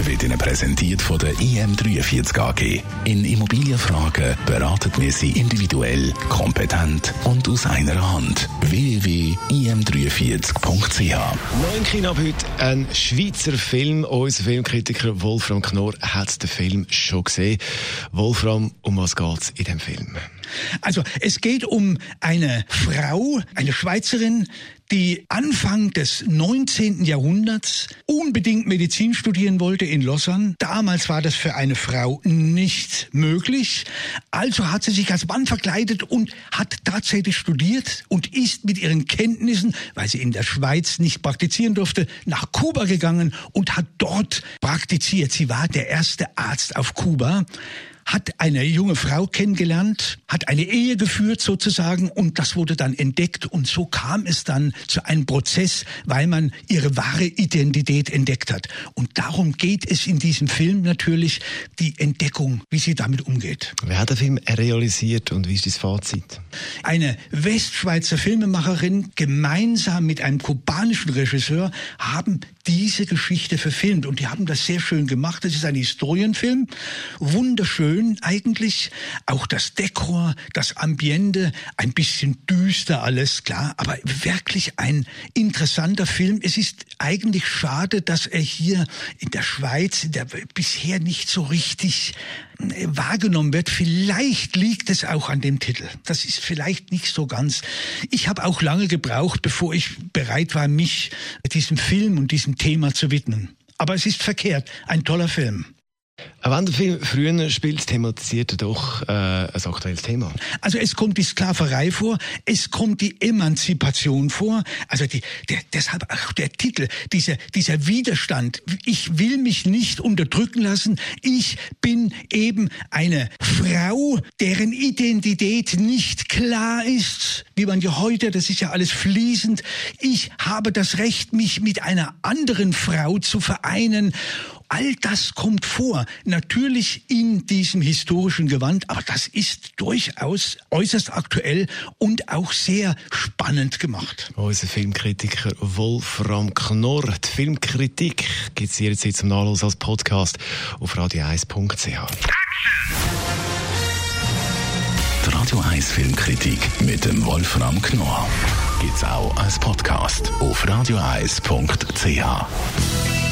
wird Ihnen präsentiert von der IM43 AG. In Immobilienfragen beraten wir Sie individuell, kompetent und aus einer Hand. www.im43.ch Neu im Kino ab heute ein Schweizer Film. Unser Filmkritiker Wolfram Knorr hat den Film schon gesehen. Wolfram, um was geht's in dem Film? Also es geht um eine Frau, eine Schweizerin, die Anfang des 19. Jahrhunderts unbedingt Medizin studieren wollte in Lausanne. Damals war das für eine Frau nicht möglich. Also hat sie sich als Mann verkleidet und hat tatsächlich studiert und ist mit ihren Kenntnissen, weil sie in der Schweiz nicht praktizieren durfte, nach Kuba gegangen und hat dort praktiziert. Sie war der erste Arzt auf Kuba hat eine junge Frau kennengelernt, hat eine Ehe geführt sozusagen und das wurde dann entdeckt und so kam es dann zu einem Prozess, weil man ihre wahre Identität entdeckt hat. Und darum geht es in diesem Film natürlich, die Entdeckung, wie sie damit umgeht. Wer hat den Film realisiert und wie ist das Fazit? Eine Westschweizer Filmemacherin gemeinsam mit einem kubanischen Regisseur haben diese Geschichte verfilmt und die haben das sehr schön gemacht. Das ist ein Historienfilm, wunderschön schön eigentlich. Auch das Dekor, das Ambiente, ein bisschen düster alles, klar, aber wirklich ein interessanter Film. Es ist eigentlich schade, dass er hier in der Schweiz der bisher nicht so richtig äh, wahrgenommen wird. Vielleicht liegt es auch an dem Titel. Das ist vielleicht nicht so ganz. Ich habe auch lange gebraucht, bevor ich bereit war, mich diesem Film und diesem Thema zu widmen. Aber es ist verkehrt. Ein toller Film. Wenn der Film früher spielt, thematisiert er doch äh, ein aktuelles Thema. Also es kommt die Sklaverei vor, es kommt die Emanzipation vor, also die, der, deshalb auch der Titel, dieser, dieser Widerstand. Ich will mich nicht unterdrücken lassen, ich bin eben eine Frau, deren Identität nicht klar ist, wie man ja heute, das ist ja alles fließend. Ich habe das Recht, mich mit einer anderen Frau zu vereinen All das kommt vor, natürlich in diesem historischen Gewand, aber das ist durchaus äußerst aktuell und auch sehr spannend gemacht. Unser Filmkritiker Wolfram Knorr. Die Filmkritik gibt es jederzeit zum Nachlass als Podcast auf radio1.ch. Die Radio 1 Filmkritik mit dem Wolfram Knorr gibt es auch als Podcast auf radio1.ch.